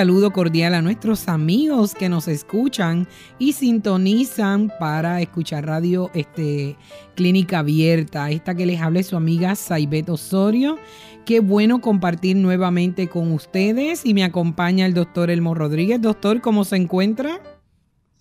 Saludo cordial a nuestros amigos que nos escuchan y sintonizan para escuchar radio este, Clínica Abierta. Esta que les habla su amiga Saibet Osorio. Qué bueno compartir nuevamente con ustedes y me acompaña el doctor Elmo Rodríguez. Doctor, ¿cómo se encuentra?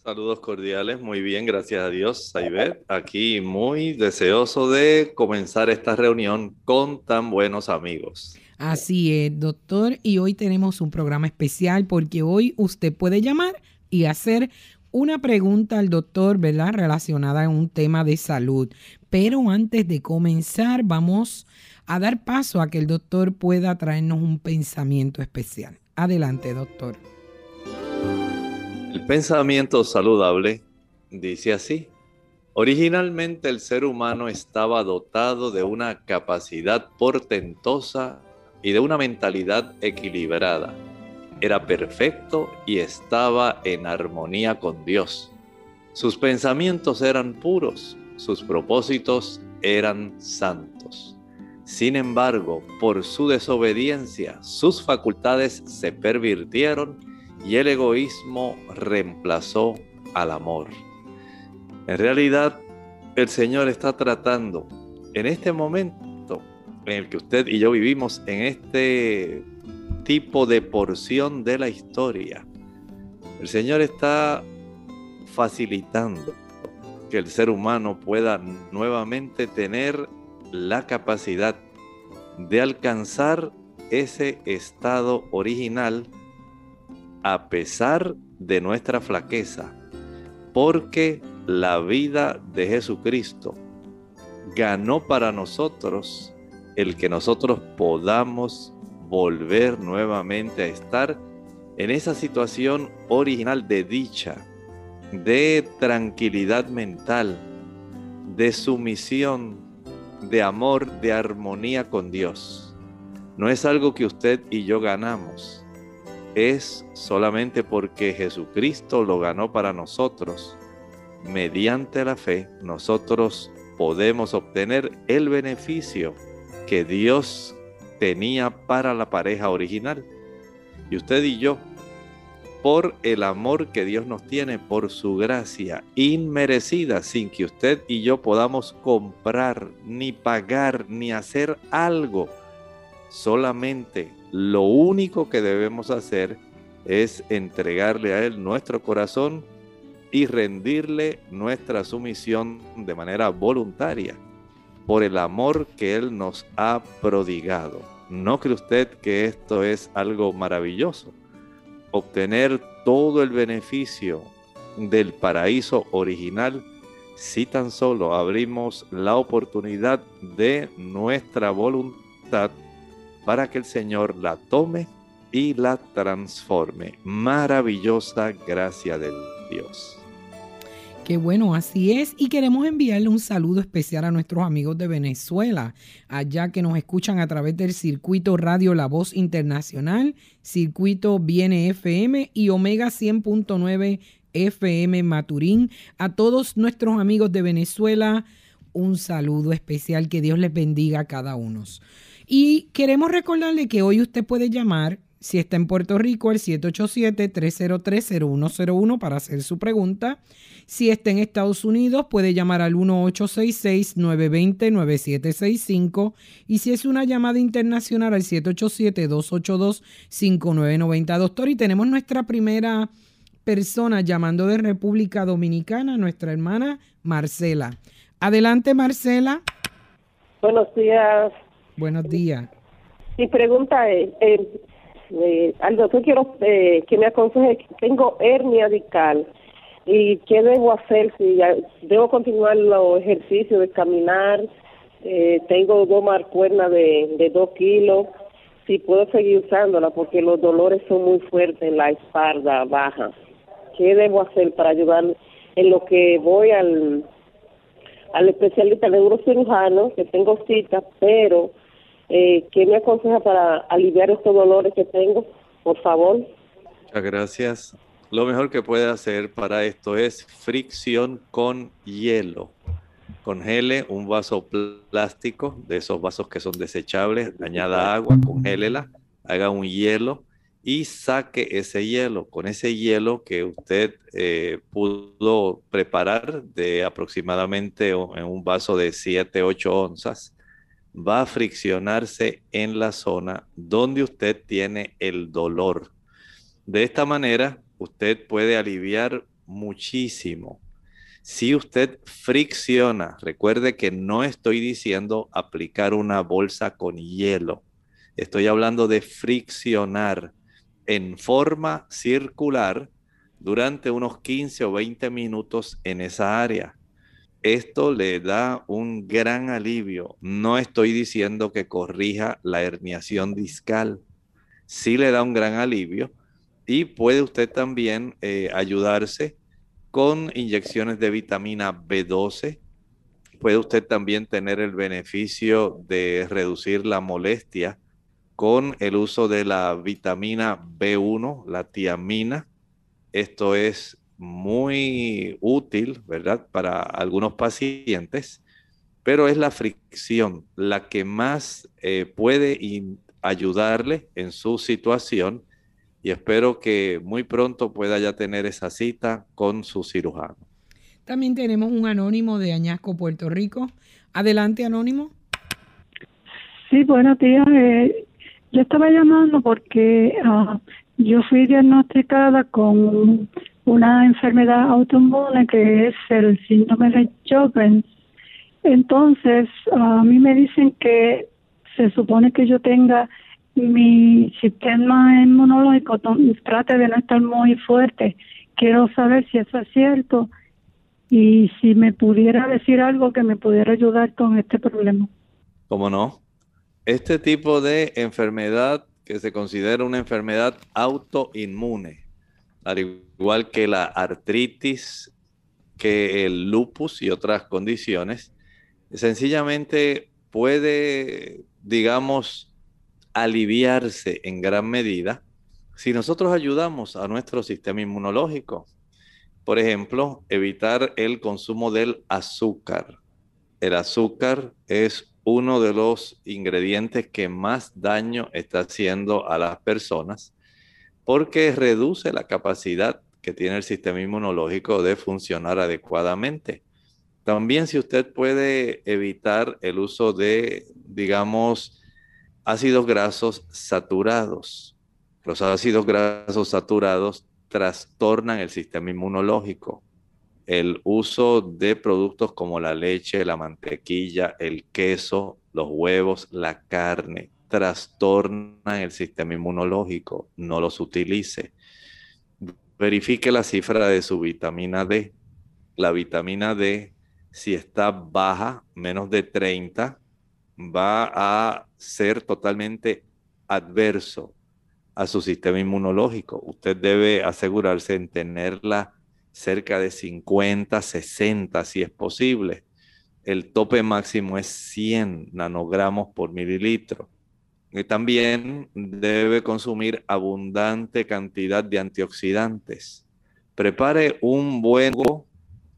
Saludos cordiales, muy bien, gracias a Dios, Saibet. Aquí muy deseoso de comenzar esta reunión con tan buenos amigos. Así es, doctor. Y hoy tenemos un programa especial porque hoy usted puede llamar y hacer una pregunta al doctor, ¿verdad? Relacionada a un tema de salud. Pero antes de comenzar, vamos a dar paso a que el doctor pueda traernos un pensamiento especial. Adelante, doctor. El pensamiento saludable dice así. Originalmente el ser humano estaba dotado de una capacidad portentosa y de una mentalidad equilibrada. Era perfecto y estaba en armonía con Dios. Sus pensamientos eran puros, sus propósitos eran santos. Sin embargo, por su desobediencia, sus facultades se pervirtieron y el egoísmo reemplazó al amor. En realidad, el Señor está tratando en este momento en el que usted y yo vivimos en este tipo de porción de la historia, el Señor está facilitando que el ser humano pueda nuevamente tener la capacidad de alcanzar ese estado original a pesar de nuestra flaqueza, porque la vida de Jesucristo ganó para nosotros el que nosotros podamos volver nuevamente a estar en esa situación original de dicha, de tranquilidad mental, de sumisión, de amor, de armonía con Dios. No es algo que usted y yo ganamos, es solamente porque Jesucristo lo ganó para nosotros. Mediante la fe, nosotros podemos obtener el beneficio que Dios tenía para la pareja original. Y usted y yo, por el amor que Dios nos tiene, por su gracia inmerecida, sin que usted y yo podamos comprar, ni pagar, ni hacer algo. Solamente lo único que debemos hacer es entregarle a Él nuestro corazón y rendirle nuestra sumisión de manera voluntaria por el amor que Él nos ha prodigado. ¿No cree usted que esto es algo maravilloso? Obtener todo el beneficio del paraíso original si tan solo abrimos la oportunidad de nuestra voluntad para que el Señor la tome y la transforme. Maravillosa gracia del Dios. Qué bueno, así es. Y queremos enviarle un saludo especial a nuestros amigos de Venezuela, allá que nos escuchan a través del circuito Radio La Voz Internacional, circuito Viene FM y Omega 100.9 FM Maturín. A todos nuestros amigos de Venezuela, un saludo especial. Que Dios les bendiga a cada uno. Y queremos recordarle que hoy usted puede llamar si está en Puerto Rico, al 787-303-0101 para hacer su pregunta. Si está en Estados Unidos, puede llamar al 1866-920-9765. Y si es una llamada internacional, al 787-282-5990. Doctor, y tenemos nuestra primera persona llamando de República Dominicana, nuestra hermana Marcela. Adelante, Marcela. Buenos días. Buenos días. Mi pregunta es, eh, eh, al doctor quiero eh, que me aconseje, tengo hernia discal ¿Y qué debo hacer? Si debo continuar los ejercicios de caminar, eh, tengo dos marcuernas de, de dos kilos, si puedo seguir usándola porque los dolores son muy fuertes en la espalda baja. ¿Qué debo hacer para ayudar en lo que voy al, al especialista neurocirujano, que tengo cita, pero eh, ¿qué me aconseja para aliviar estos dolores que tengo? Por favor. Muchas gracias. Lo mejor que puede hacer para esto es fricción con hielo. Congele un vaso plástico, de esos vasos que son desechables, añada agua, congélela, haga un hielo y saque ese hielo. Con ese hielo que usted eh, pudo preparar de aproximadamente en un vaso de 7, 8 onzas, va a friccionarse en la zona donde usted tiene el dolor. De esta manera, usted puede aliviar muchísimo. Si usted fricciona, recuerde que no estoy diciendo aplicar una bolsa con hielo. Estoy hablando de friccionar en forma circular durante unos 15 o 20 minutos en esa área. Esto le da un gran alivio. No estoy diciendo que corrija la herniación discal. Sí le da un gran alivio y puede usted también eh, ayudarse con inyecciones de vitamina B12. Puede usted también tener el beneficio de reducir la molestia con el uso de la vitamina B1, la tiamina. Esto es muy útil, ¿verdad? Para algunos pacientes, pero es la fricción la que más eh, puede ayudarle en su situación y espero que muy pronto pueda ya tener esa cita con su cirujano. También tenemos un anónimo de Añasco, Puerto Rico. Adelante, anónimo. Sí, buenos días. Eh, yo estaba llamando porque ah, yo fui diagnosticada con una enfermedad autoinmune que es el síndrome de Sjögren. Entonces, a mí me dicen que se supone que yo tenga mi sistema inmunológico trate de no estar muy fuerte. Quiero saber si eso es cierto y si me pudiera decir algo que me pudiera ayudar con este problema. ¿Cómo no? Este tipo de enfermedad que se considera una enfermedad autoinmune, al igual que la artritis, que el lupus y otras condiciones, sencillamente puede, digamos, aliviarse en gran medida si nosotros ayudamos a nuestro sistema inmunológico. Por ejemplo, evitar el consumo del azúcar. El azúcar es uno de los ingredientes que más daño está haciendo a las personas porque reduce la capacidad que tiene el sistema inmunológico de funcionar adecuadamente. También si usted puede evitar el uso de, digamos, ácidos grasos saturados. Los ácidos grasos saturados trastornan el sistema inmunológico. El uso de productos como la leche, la mantequilla, el queso, los huevos, la carne, trastornan el sistema inmunológico. No los utilice. Verifique la cifra de su vitamina D. La vitamina D, si está baja, menos de 30, va a ser totalmente adverso a su sistema inmunológico. Usted debe asegurarse en tenerla cerca de 50, 60 si es posible. El tope máximo es 100 nanogramos por mililitro. También debe consumir abundante cantidad de antioxidantes. Prepare un buen jugo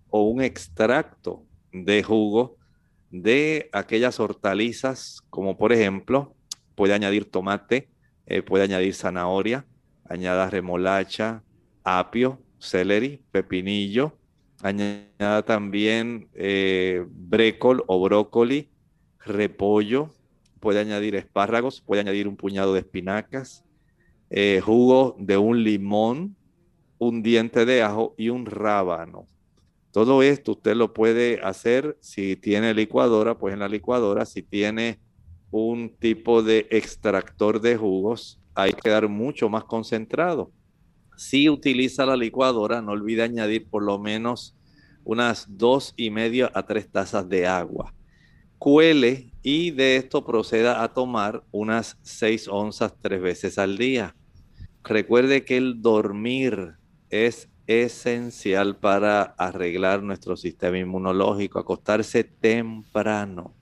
o un extracto de jugo de aquellas hortalizas, como por ejemplo, puede añadir tomate, eh, puede añadir zanahoria, añada remolacha, apio, celery, pepinillo, añada también eh, brécol o brócoli, repollo, puede añadir espárragos, puede añadir un puñado de espinacas, eh, jugo de un limón, un diente de ajo y un rábano. Todo esto usted lo puede hacer si tiene licuadora, pues en la licuadora, si tiene un tipo de extractor de jugos, hay que dar mucho más concentrado. Si utiliza la licuadora, no olvide añadir por lo menos unas dos y media a tres tazas de agua. Cuele y de esto proceda a tomar unas seis onzas tres veces al día. Recuerde que el dormir es esencial para arreglar nuestro sistema inmunológico, acostarse temprano.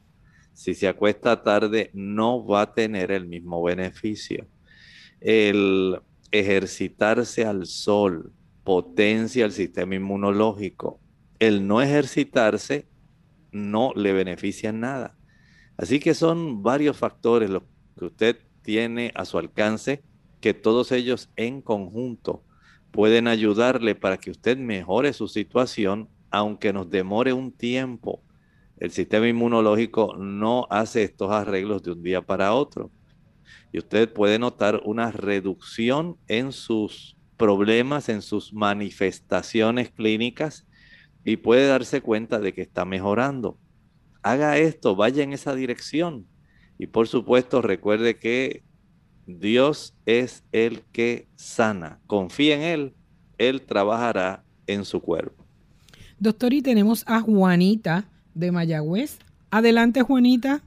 Si se acuesta tarde, no va a tener el mismo beneficio. El ejercitarse al sol potencia el sistema inmunológico. El no ejercitarse no le beneficia en nada. Así que son varios factores los que usted tiene a su alcance, que todos ellos en conjunto pueden ayudarle para que usted mejore su situación, aunque nos demore un tiempo. El sistema inmunológico no hace estos arreglos de un día para otro. Y usted puede notar una reducción en sus problemas, en sus manifestaciones clínicas y puede darse cuenta de que está mejorando. Haga esto, vaya en esa dirección. Y por supuesto, recuerde que Dios es el que sana. Confía en Él, Él trabajará en su cuerpo. Doctor, y tenemos a Juanita de Mayagüez. Adelante, Juanita.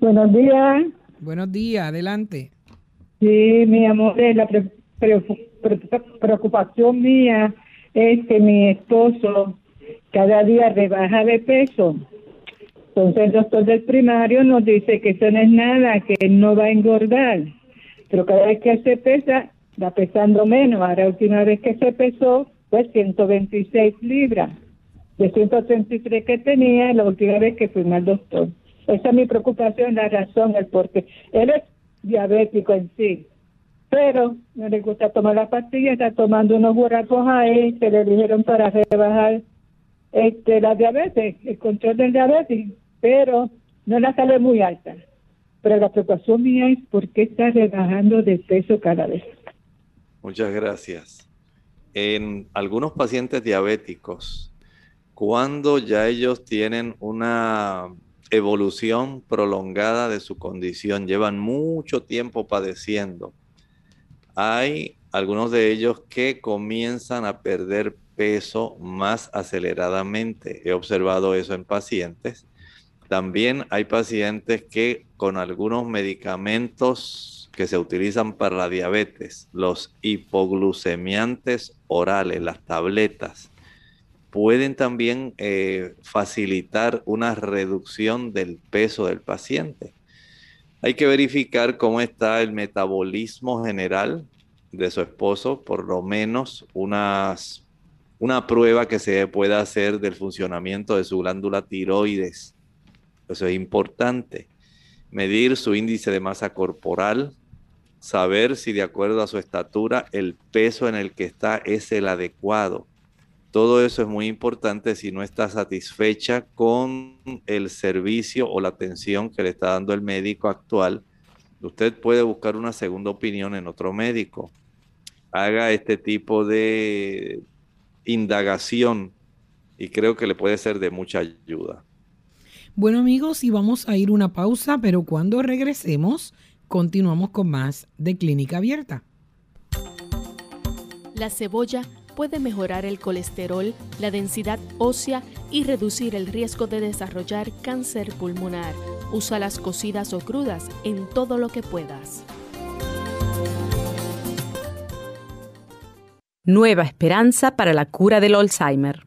Buenos días. Buenos días, adelante. Sí, mi amor, la preocupación mía es que mi esposo cada día rebaja de peso. Entonces el doctor del primario nos dice que eso no es nada, que no va a engordar pero cada vez que se pesa, va pesando menos. Ahora, la última vez que se pesó, fue 126 libras, de 133 que tenía la última vez que fui al doctor. Esa es mi preocupación, la razón, el porque él es diabético en sí, pero no le gusta tomar la pastilla, está tomando unos guarapos ahí que le dijeron para rebajar este la diabetes, el control del diabetes, pero no la sale muy alta. Pero la preocupación mía es por qué está rebajando de peso cada vez. Muchas gracias. En algunos pacientes diabéticos, cuando ya ellos tienen una evolución prolongada de su condición, llevan mucho tiempo padeciendo, hay algunos de ellos que comienzan a perder peso más aceleradamente. He observado eso en pacientes también hay pacientes que con algunos medicamentos que se utilizan para la diabetes, los hipoglucemiantes orales, las tabletas, pueden también eh, facilitar una reducción del peso del paciente. Hay que verificar cómo está el metabolismo general de su esposo, por lo menos una prueba que se pueda hacer del funcionamiento de su glándula tiroides eso es importante. Medir su índice de masa corporal, saber si de acuerdo a su estatura el peso en el que está es el adecuado. Todo eso es muy importante si no está satisfecha con el servicio o la atención que le está dando el médico actual. Usted puede buscar una segunda opinión en otro médico. Haga este tipo de indagación y creo que le puede ser de mucha ayuda. Bueno amigos, y vamos a ir una pausa, pero cuando regresemos, continuamos con más de Clínica Abierta. La cebolla puede mejorar el colesterol, la densidad ósea y reducir el riesgo de desarrollar cáncer pulmonar. Usa las cocidas o crudas en todo lo que puedas. Nueva esperanza para la cura del Alzheimer.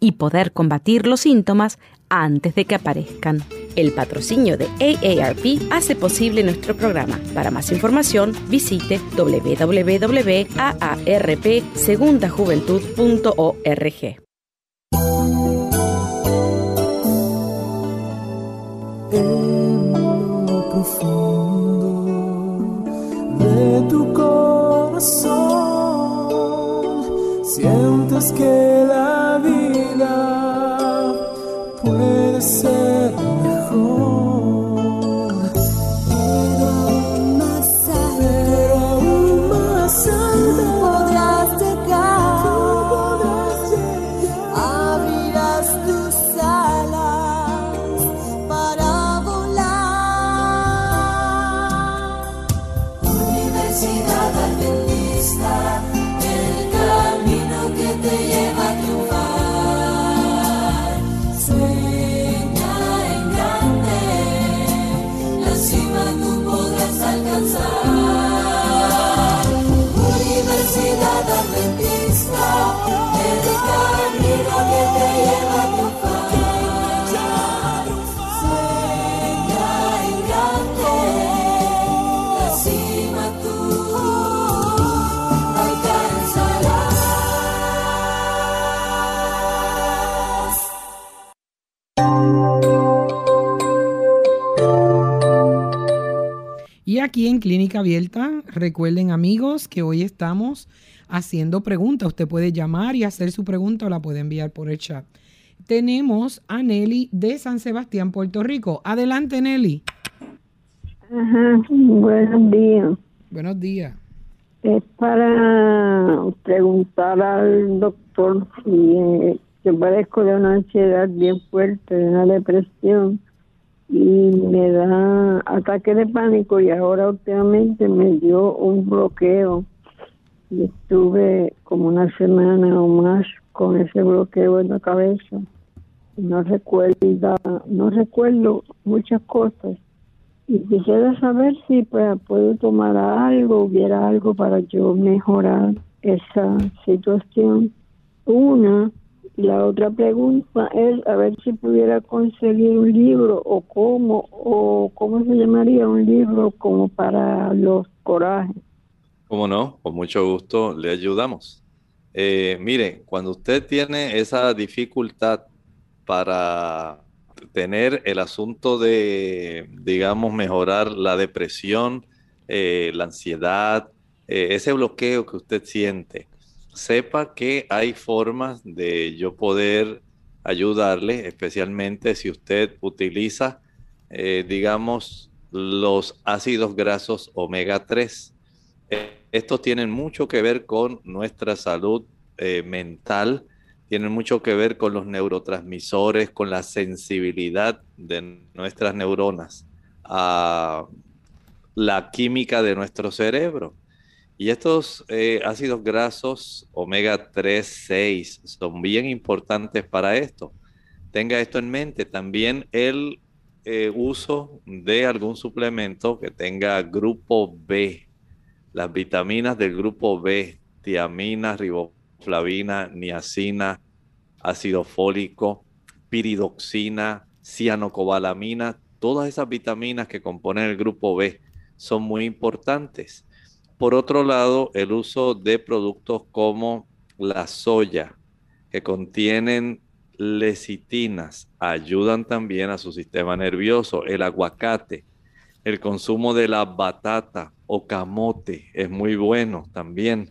y poder combatir los síntomas antes de que aparezcan. El patrocinio de AARP hace posible nuestro programa. Para más información, visite www.aarpsegundajuventud.org. Sientes que la puede ser aquí en Clínica Abierta, recuerden amigos que hoy estamos haciendo preguntas. Usted puede llamar y hacer su pregunta o la puede enviar por el chat. Tenemos a Nelly de San Sebastián, Puerto Rico. Adelante, Nelly. Ajá, buenos días. Buenos días. Es para preguntar al doctor si eh, yo padezco de una ansiedad bien fuerte, de una depresión y me da ataque de pánico y ahora últimamente me dio un bloqueo y estuve como una semana o más con ese bloqueo en la cabeza. No recuerdo, no recuerdo muchas cosas y quisiera saber si pues, puedo tomar algo, hubiera algo para yo mejorar esa situación. Una, la otra pregunta es a ver si pudiera conseguir un libro o cómo, o cómo se llamaría un libro como para los corajes. ¿Cómo no? Con mucho gusto le ayudamos. Eh, mire, cuando usted tiene esa dificultad para tener el asunto de, digamos, mejorar la depresión, eh, la ansiedad, eh, ese bloqueo que usted siente, sepa que hay formas de yo poder ayudarle, especialmente si usted utiliza, digamos, los ácidos grasos omega 3. Estos tienen mucho que ver con nuestra salud eh, mental, tienen mucho que ver con los neurotransmisores, con la sensibilidad de nuestras neuronas a la química de nuestro cerebro. Y estos eh, ácidos grasos omega 3, 6 son bien importantes para esto. Tenga esto en mente. También el eh, uso de algún suplemento que tenga grupo B. Las vitaminas del grupo B, tiamina, riboflavina, niacina, ácido fólico, piridoxina, cianocobalamina, todas esas vitaminas que componen el grupo B son muy importantes. Por otro lado, el uso de productos como la soya, que contienen lecitinas, ayudan también a su sistema nervioso. El aguacate, el consumo de la batata o camote es muy bueno también.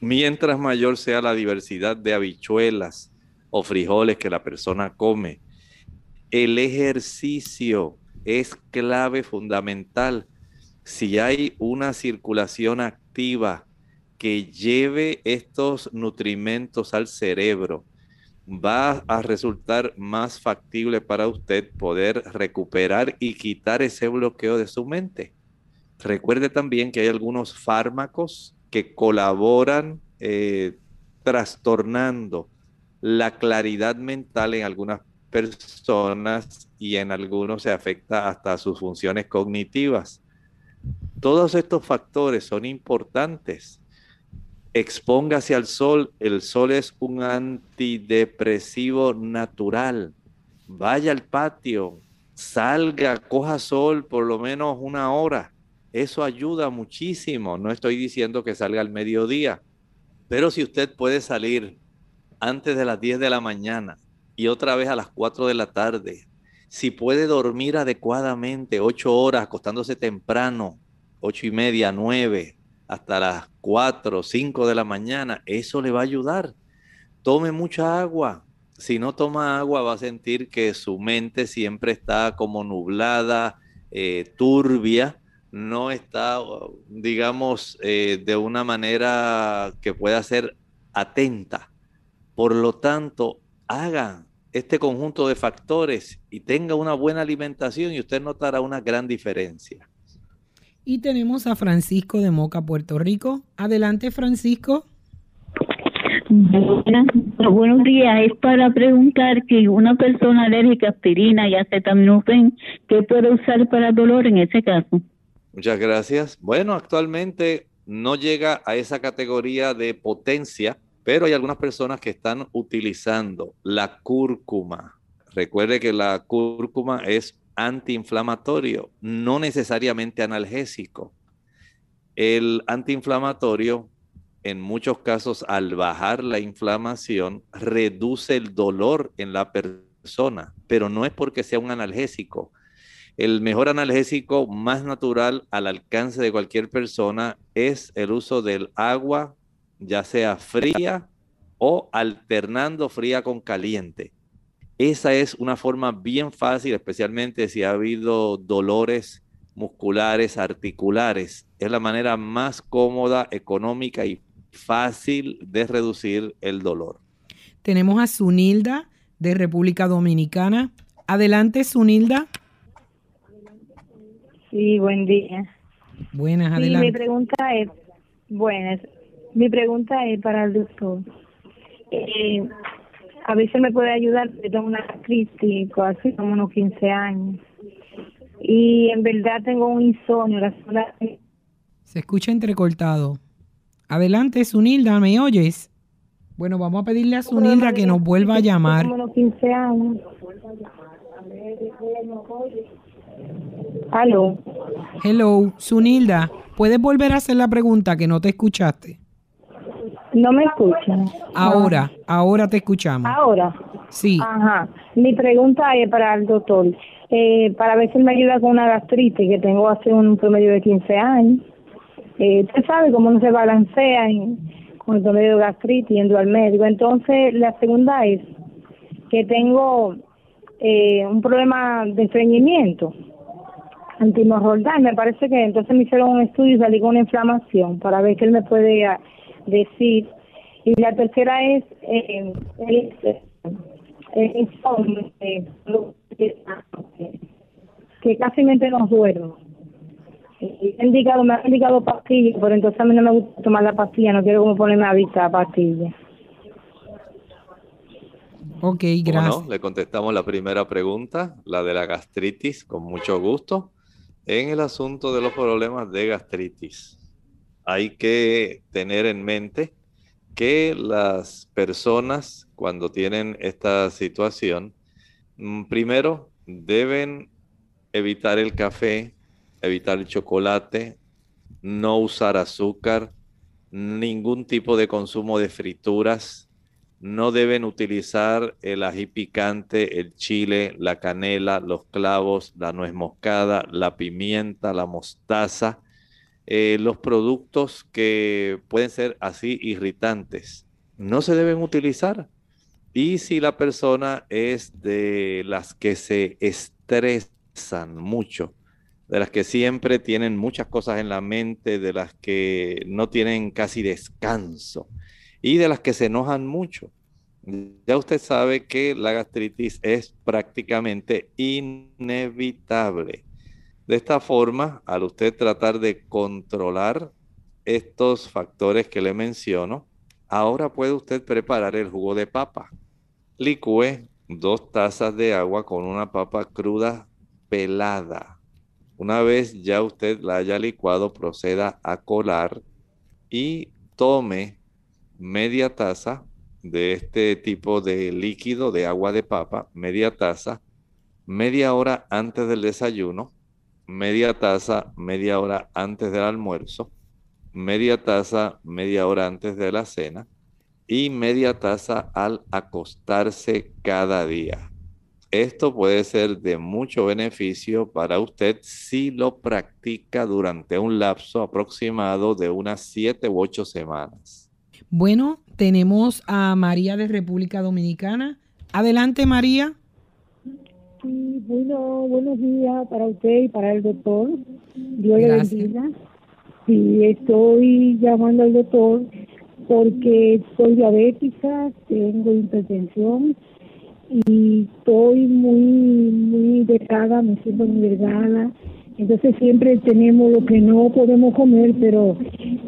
Mientras mayor sea la diversidad de habichuelas o frijoles que la persona come, el ejercicio es clave fundamental si hay una circulación activa que lleve estos nutrimentos al cerebro, va a resultar más factible para usted poder recuperar y quitar ese bloqueo de su mente. Recuerde también que hay algunos fármacos que colaboran eh, trastornando la claridad mental en algunas personas y en algunos se afecta hasta sus funciones cognitivas. Todos estos factores son importantes. Expóngase al sol. El sol es un antidepresivo natural. Vaya al patio, salga, coja sol por lo menos una hora. Eso ayuda muchísimo. No estoy diciendo que salga al mediodía, pero si usted puede salir antes de las 10 de la mañana y otra vez a las 4 de la tarde, si puede dormir adecuadamente 8 horas, acostándose temprano, 8 y media, 9, hasta las 4, 5 de la mañana, eso le va a ayudar. Tome mucha agua. Si no toma agua, va a sentir que su mente siempre está como nublada, eh, turbia, no está, digamos, eh, de una manera que pueda ser atenta. Por lo tanto, haga este conjunto de factores y tenga una buena alimentación y usted notará una gran diferencia. Y tenemos a Francisco de Moca, Puerto Rico. Adelante, Francisco. Buenas, buenos días. Es para preguntar que una persona alérgica a aspirina y acetaminofén, ¿qué puede usar para dolor en ese caso? Muchas gracias. Bueno, actualmente no llega a esa categoría de potencia, pero hay algunas personas que están utilizando la cúrcuma. Recuerde que la cúrcuma es antiinflamatorio, no necesariamente analgésico. El antiinflamatorio, en muchos casos, al bajar la inflamación, reduce el dolor en la persona, pero no es porque sea un analgésico. El mejor analgésico más natural al alcance de cualquier persona es el uso del agua, ya sea fría o alternando fría con caliente. Esa es una forma bien fácil, especialmente si ha habido dolores musculares, articulares. Es la manera más cómoda, económica y fácil de reducir el dolor. Tenemos a Sunilda de República Dominicana. Adelante, Sunilda. Sí, buen día. Buenas, Sí, adelante. mi pregunta es, buenas, mi pregunta es para el doctor. Eh, a si me puede ayudar, tengo una crisis hace como unos 15 años. Y en verdad tengo un insomnio. La sola- Se escucha entrecortado. Adelante, Sunilda, ¿me oyes? Bueno, vamos a pedirle a Sunilda que nos vuelva a llamar. Como unos 15 años. Aló. Hello, Sunilda, ¿puedes volver a hacer la pregunta que no te escuchaste? ¿No me escuchan? Ahora, ahora te escuchamos. Ahora. Sí. Ajá. Mi pregunta es para el doctor. Eh, para ver si me ayuda con una gastritis que tengo hace un promedio de 15 años. Eh, usted sabe cómo no se balancea en- con el promedio de gastritis yendo al médico. Entonces, la segunda es que tengo eh, un problema de estreñimiento antimorroidal. Me parece que entonces me hicieron un estudio y salí con una inflamación para ver qué él me puede ah, decir. Y la tercera es eh, el, el insomnio, eh, que casi mente no duermo. Y he indicado, me han indicado pastillas, pero entonces a mí no me gusta tomar la pastilla, no quiero como ponerme a vista pastilla. Ok, ¿Cómo gracias. no? Le contestamos la primera pregunta, la de la gastritis, con mucho gusto. En el asunto de los problemas de gastritis, hay que tener en mente que las personas cuando tienen esta situación, mm, primero deben evitar el café, evitar el chocolate, no usar azúcar, ningún tipo de consumo de frituras, no deben utilizar el ají picante, el chile, la canela, los clavos, la nuez moscada, la pimienta, la mostaza, eh, los productos que pueden ser así irritantes. No se deben utilizar. Y si la persona es de las que se estresan mucho, de las que siempre tienen muchas cosas en la mente, de las que no tienen casi descanso y de las que se enojan mucho. Ya usted sabe que la gastritis es prácticamente inevitable. De esta forma, al usted tratar de controlar estos factores que le menciono, Ahora puede usted preparar el jugo de papa. Licúe dos tazas de agua con una papa cruda pelada. Una vez ya usted la haya licuado, proceda a colar y tome media taza de este tipo de líquido de agua de papa, media taza, media hora antes del desayuno, media taza, media hora antes del almuerzo, media taza, media hora antes de la cena y media taza al acostarse cada día. Esto puede ser de mucho beneficio para usted si lo practica durante un lapso aproximado de unas 7 u 8 semanas. Bueno, tenemos a María de República Dominicana. Adelante, María. Sí, bueno, buenos días para usted y para el doctor. Dios le bendiga. Sí, estoy llamando al doctor porque soy diabética, tengo hipertensión y estoy muy, muy delgada, me siento muy delgada. Entonces siempre tenemos lo que no podemos comer, pero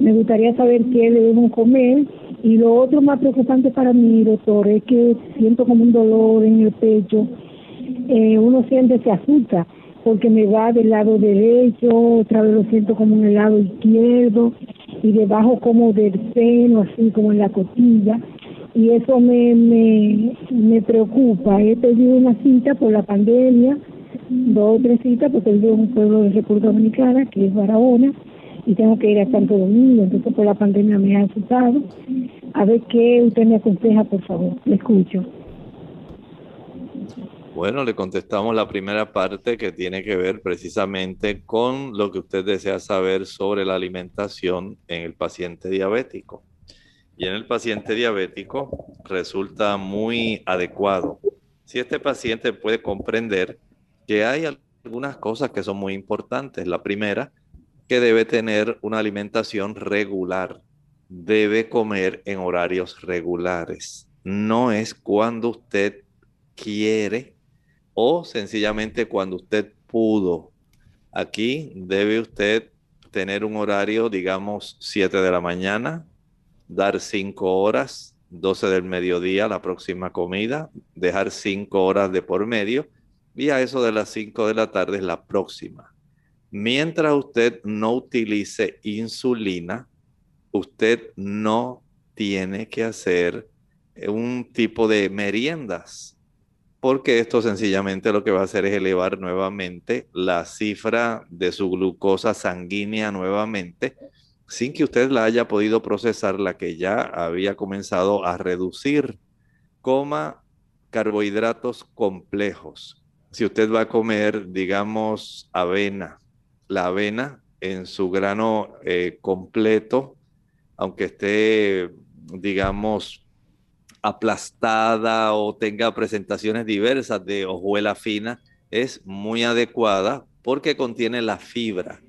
me gustaría saber qué debemos comer. Y lo otro más preocupante para mí, doctor, es que siento como un dolor en el pecho. Eh, uno siente se asusta porque me va del lado derecho, otra vez lo siento como en el lado izquierdo y debajo como del seno, así como en la costilla y eso me, me, me preocupa. He pedido una cita por la pandemia, dos o tres citas, porque es de un pueblo de República Dominicana, que es Barahona, y tengo que ir a Santo Domingo, entonces por la pandemia me ha asustado. A ver qué usted me aconseja, por favor. Le escucho. Bueno, le contestamos la primera parte que tiene que ver precisamente con lo que usted desea saber sobre la alimentación en el paciente diabético. Y en el paciente diabético resulta muy adecuado. Si este paciente puede comprender que hay algunas cosas que son muy importantes. La primera, que debe tener una alimentación regular. Debe comer en horarios regulares. No es cuando usted quiere o sencillamente cuando usted pudo. Aquí debe usted tener un horario, digamos, 7 de la mañana, dar 5 horas, 12 del mediodía la próxima comida, dejar 5 horas de por medio y a eso de las 5 de la tarde es la próxima. Mientras usted no utilice insulina, usted no tiene que hacer un tipo de meriendas, porque esto sencillamente lo que va a hacer es elevar nuevamente la cifra de su glucosa sanguínea nuevamente, sin que usted la haya podido procesar, la que ya había comenzado a reducir. Coma carbohidratos complejos. Si usted va a comer, digamos, avena, la avena en su grano eh, completo, aunque esté, digamos, aplastada o tenga presentaciones diversas de hojuela fina, es muy adecuada porque contiene la fibra.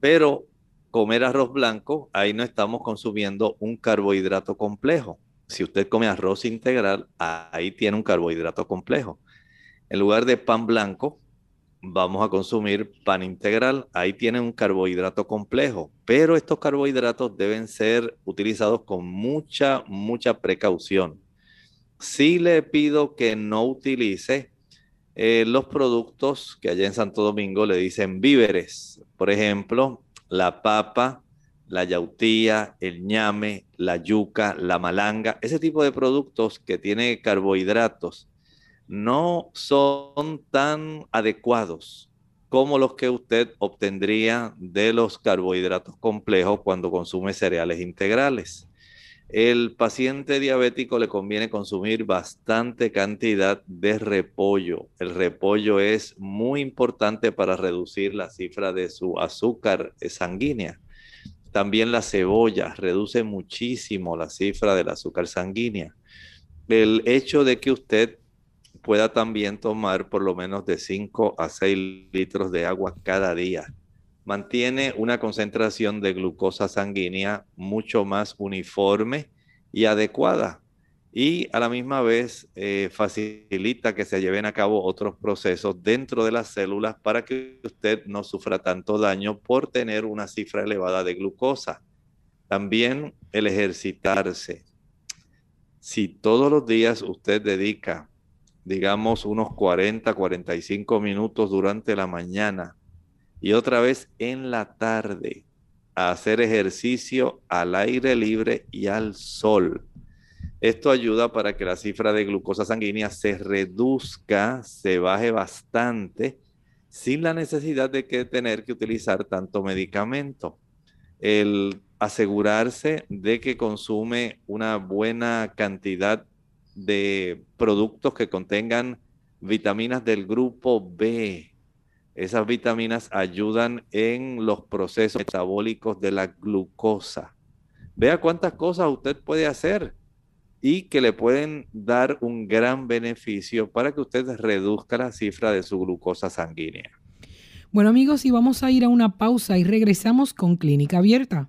Pero comer arroz blanco, ahí no estamos consumiendo un carbohidrato complejo. Si usted come arroz integral, ahí tiene un carbohidrato complejo. En lugar de pan blanco, vamos a consumir pan integral. Ahí tiene un carbohidrato complejo, pero estos carbohidratos deben ser utilizados con mucha, mucha precaución. Sí le pido que no utilice eh, los productos que allá en Santo Domingo le dicen víveres. Por ejemplo, la papa, la yautía, el ñame, la yuca, la malanga, ese tipo de productos que tiene carbohidratos no son tan adecuados como los que usted obtendría de los carbohidratos complejos cuando consume cereales integrales. El paciente diabético le conviene consumir bastante cantidad de repollo. El repollo es muy importante para reducir la cifra de su azúcar sanguínea. También la cebolla reduce muchísimo la cifra del azúcar sanguínea. El hecho de que usted pueda también tomar por lo menos de 5 a 6 litros de agua cada día mantiene una concentración de glucosa sanguínea mucho más uniforme y adecuada. Y a la misma vez eh, facilita que se lleven a cabo otros procesos dentro de las células para que usted no sufra tanto daño por tener una cifra elevada de glucosa. También el ejercitarse. Si todos los días usted dedica, digamos, unos 40, 45 minutos durante la mañana y otra vez en la tarde a hacer ejercicio al aire libre y al sol. Esto ayuda para que la cifra de glucosa sanguínea se reduzca, se baje bastante, sin la necesidad de que tener que utilizar tanto medicamento. El asegurarse de que consume una buena cantidad de productos que contengan vitaminas del grupo B. Esas vitaminas ayudan en los procesos metabólicos de la glucosa. Vea cuántas cosas usted puede hacer y que le pueden dar un gran beneficio para que usted reduzca la cifra de su glucosa sanguínea. Bueno amigos, y vamos a ir a una pausa y regresamos con Clínica Abierta.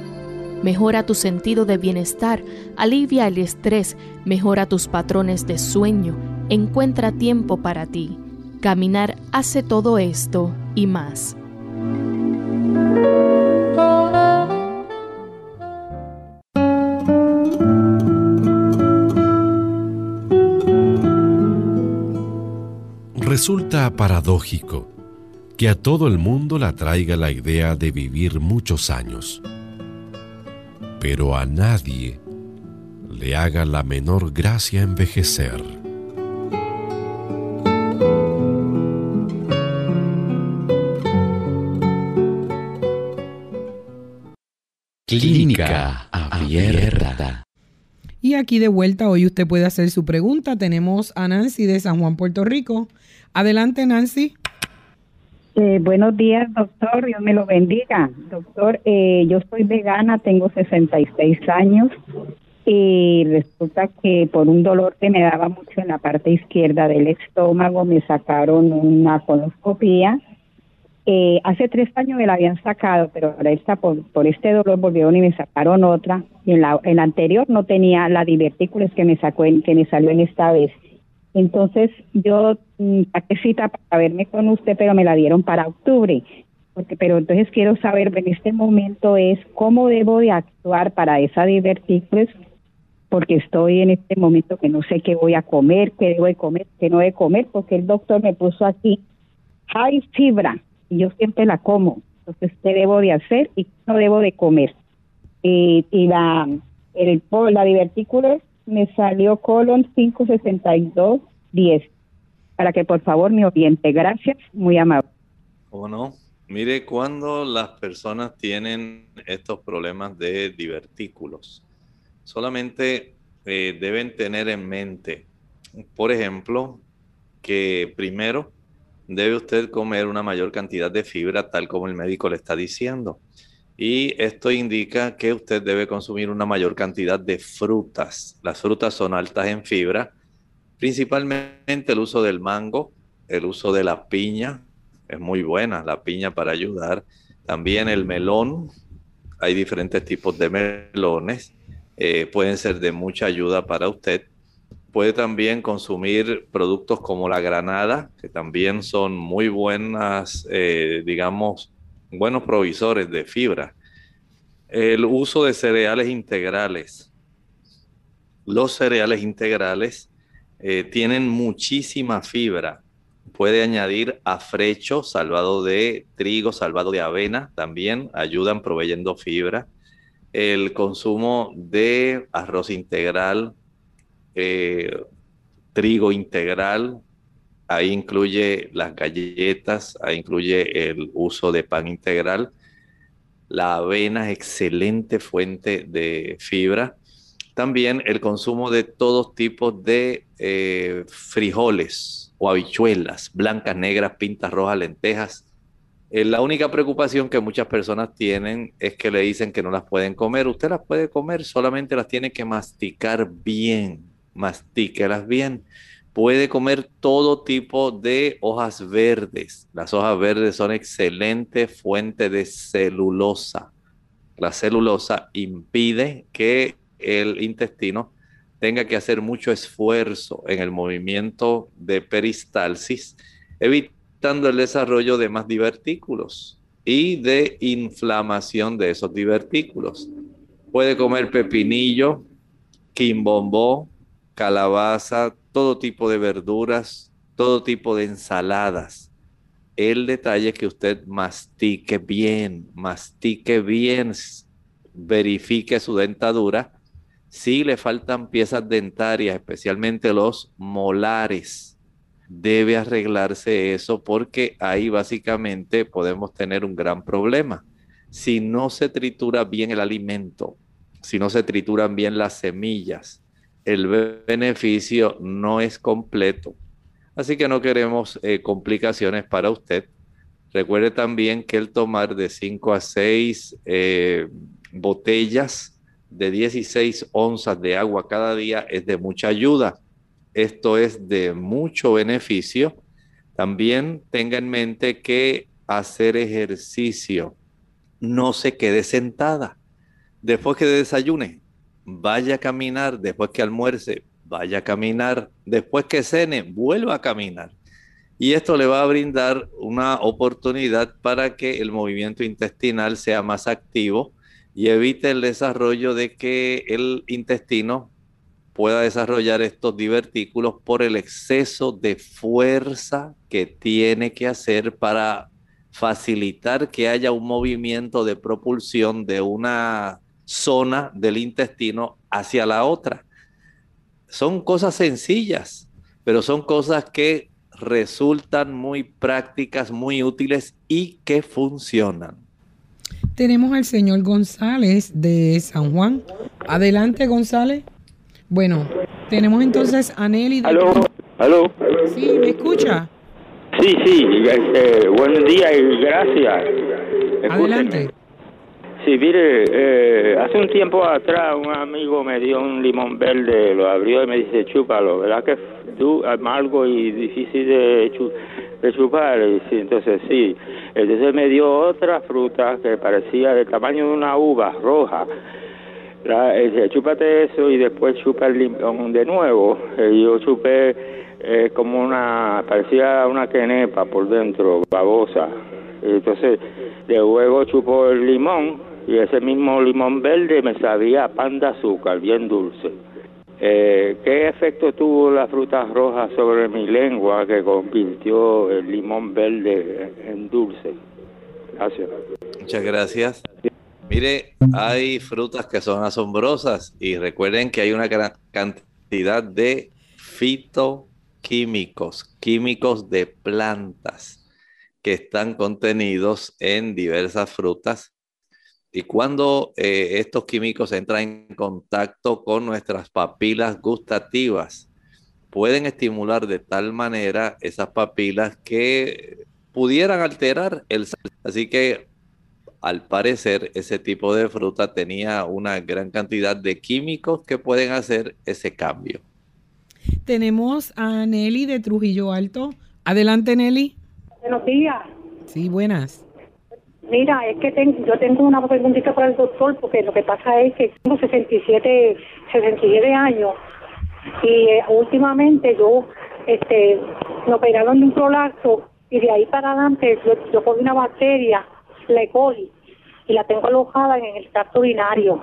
Mejora tu sentido de bienestar, alivia el estrés, mejora tus patrones de sueño, encuentra tiempo para ti. Caminar hace todo esto y más. Resulta paradójico que a todo el mundo la traiga la idea de vivir muchos años, pero a nadie le haga la menor gracia envejecer. Clínica Abierta. Y aquí de vuelta, hoy usted puede hacer su pregunta. Tenemos a Nancy de San Juan, Puerto Rico. Adelante, Nancy. Eh, buenos días, doctor. Dios me lo bendiga. Doctor, eh, yo soy vegana, tengo 66 años y resulta que por un dolor que me daba mucho en la parte izquierda del estómago me sacaron una coloscopía. Eh, hace tres años me la habían sacado, pero ahora esta, por, por este dolor volvieron y me sacaron otra. Y en la, en la anterior no tenía la divertículos que me sacó que me salió en esta vez. Entonces yo mm, saqué cita para verme con usted, pero me la dieron para octubre. Porque, pero entonces quiero saber en este momento es cómo debo de actuar para esa divertículos, porque estoy en este momento que no sé qué voy a comer, qué debo de comer, qué no de comer, porque el doctor me puso aquí high fibra y yo siempre la como. Entonces, ¿qué debo de hacer y qué no debo de comer? Y, y la, el, la divertículos me salió colon 56210. Para que por favor me oriente. Gracias, muy amable. ¿Cómo no? Mire, cuando las personas tienen estos problemas de divertículos, solamente eh, deben tener en mente, por ejemplo, que primero debe usted comer una mayor cantidad de fibra, tal como el médico le está diciendo. Y esto indica que usted debe consumir una mayor cantidad de frutas. Las frutas son altas en fibra, principalmente el uso del mango, el uso de la piña, es muy buena la piña para ayudar. También el melón, hay diferentes tipos de melones, eh, pueden ser de mucha ayuda para usted. Puede también consumir productos como la granada, que también son muy buenas, eh, digamos, buenos provisores de fibra. El uso de cereales integrales. Los cereales integrales eh, tienen muchísima fibra. Puede añadir afrecho, salvado de trigo, salvado de avena, también ayudan proveyendo fibra. El consumo de arroz integral, eh, trigo integral, Ahí incluye las galletas, ahí incluye el uso de pan integral. La avena es excelente fuente de fibra. También el consumo de todos tipos de eh, frijoles o habichuelas, blancas, negras, pintas rojas, lentejas. Eh, la única preocupación que muchas personas tienen es que le dicen que no las pueden comer. Usted las puede comer, solamente las tiene que masticar bien. Mastíquelas bien. Puede comer todo tipo de hojas verdes. Las hojas verdes son excelente fuente de celulosa. La celulosa impide que el intestino tenga que hacer mucho esfuerzo en el movimiento de peristalsis, evitando el desarrollo de más divertículos y de inflamación de esos divertículos. Puede comer pepinillo, quimbombó, calabaza, todo tipo de verduras, todo tipo de ensaladas. El detalle es que usted mastique bien, mastique bien, verifique su dentadura. Si le faltan piezas dentarias, especialmente los molares, debe arreglarse eso porque ahí básicamente podemos tener un gran problema. Si no se tritura bien el alimento, si no se trituran bien las semillas, el beneficio no es completo. Así que no queremos eh, complicaciones para usted. Recuerde también que el tomar de 5 a 6 eh, botellas de 16 onzas de agua cada día es de mucha ayuda. Esto es de mucho beneficio. También tenga en mente que hacer ejercicio no se quede sentada. Después que desayune, vaya a caminar, después que almuerce, vaya a caminar, después que cene, vuelva a caminar. Y esto le va a brindar una oportunidad para que el movimiento intestinal sea más activo y evite el desarrollo de que el intestino pueda desarrollar estos divertículos por el exceso de fuerza que tiene que hacer para facilitar que haya un movimiento de propulsión de una zona del intestino hacia la otra. Son cosas sencillas, pero son cosas que resultan muy prácticas, muy útiles y que funcionan. Tenemos al señor González de San Juan. Adelante, González. Bueno, tenemos entonces a Nelly. De... ¿Aló? ¿Aló? Sí, ¿me escucha? Sí, sí. Eh, buen día y gracias. Adelante. Sí, mire, eh, hace un tiempo atrás un amigo me dio un limón verde, lo abrió y me dice, chúpalo, ¿verdad que es amargo y difícil de, chupar? Y sí, entonces sí. Entonces me dio otra fruta que parecía del tamaño de una uva roja. La, dice, chúpate eso y después chupa el limón de nuevo. Y yo chupé eh, como una, parecía una quenepa por dentro, babosa. Entonces, de luego chupó el limón y ese mismo limón verde me sabía pan de azúcar, bien dulce. Eh, ¿Qué efecto tuvo la fruta roja sobre mi lengua que convirtió el limón verde en dulce? Gracias. Muchas gracias. Mire, hay frutas que son asombrosas y recuerden que hay una gran cantidad de fitoquímicos, químicos de plantas que están contenidos en diversas frutas y cuando eh, estos químicos entran en contacto con nuestras papilas gustativas, pueden estimular de tal manera esas papilas que pudieran alterar el Así que al parecer ese tipo de fruta tenía una gran cantidad de químicos que pueden hacer ese cambio. Tenemos a Nelly de Trujillo Alto. Adelante Nelly. Buenos días. Sí, buenas. Mira, es que tengo, yo tengo una preguntita para el doctor, porque lo que pasa es que tengo 67, 67 años y eh, últimamente yo este, me operaron de un prolapso y de ahí para adelante yo, yo cogí una bacteria, la E. coli, y la tengo alojada en el tracto urinario.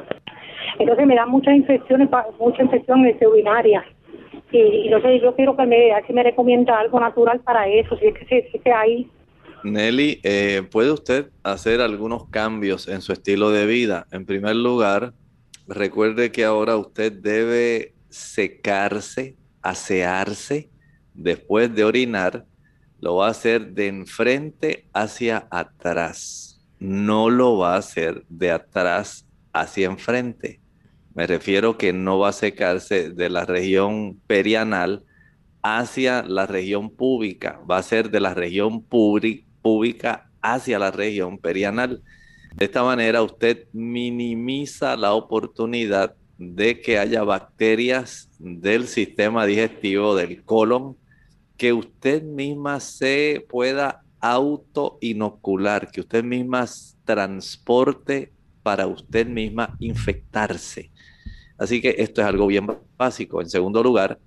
Entonces me dan muchas infecciones, muchas infecciones urinaria. Y, y no sé, yo quiero que me, si me recomienda algo natural para eso, si es que, si que hay Nelly, eh, ¿puede usted hacer algunos cambios en su estilo de vida? En primer lugar, recuerde que ahora usted debe secarse, asearse después de orinar. Lo va a hacer de enfrente hacia atrás. No lo va a hacer de atrás hacia enfrente. Me refiero que no va a secarse de la región perianal hacia la región pública. Va a ser de la región pública hacia la región perianal. De esta manera usted minimiza la oportunidad de que haya bacterias del sistema digestivo del colon que usted misma se pueda auto-inocular, que usted misma transporte para usted misma infectarse. Así que esto es algo bien básico. En segundo lugar,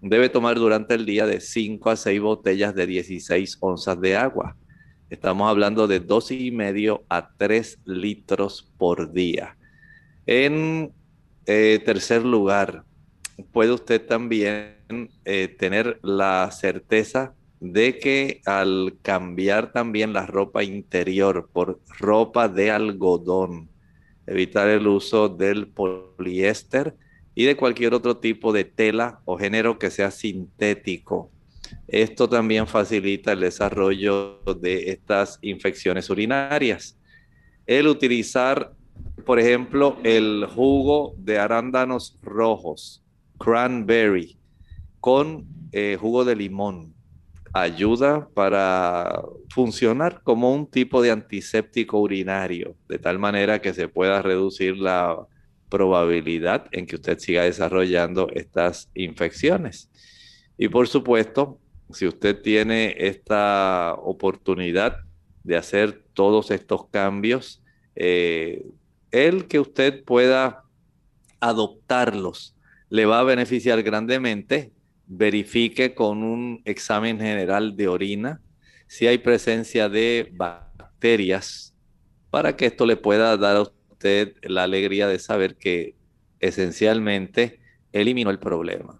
debe tomar durante el día de 5 a 6 botellas de 16 onzas de agua. Estamos hablando de dos y medio a 3 litros por día. En eh, tercer lugar, puede usted también eh, tener la certeza de que al cambiar también la ropa interior por ropa de algodón, evitar el uso del poliéster y de cualquier otro tipo de tela o género que sea sintético. Esto también facilita el desarrollo de estas infecciones urinarias. El utilizar, por ejemplo, el jugo de arándanos rojos, cranberry, con eh, jugo de limón, ayuda para funcionar como un tipo de antiséptico urinario, de tal manera que se pueda reducir la probabilidad en que usted siga desarrollando estas infecciones. Y por supuesto, si usted tiene esta oportunidad de hacer todos estos cambios, eh, el que usted pueda adoptarlos le va a beneficiar grandemente verifique con un examen general de orina si hay presencia de bacterias para que esto le pueda dar a usted la alegría de saber que esencialmente eliminó el problema.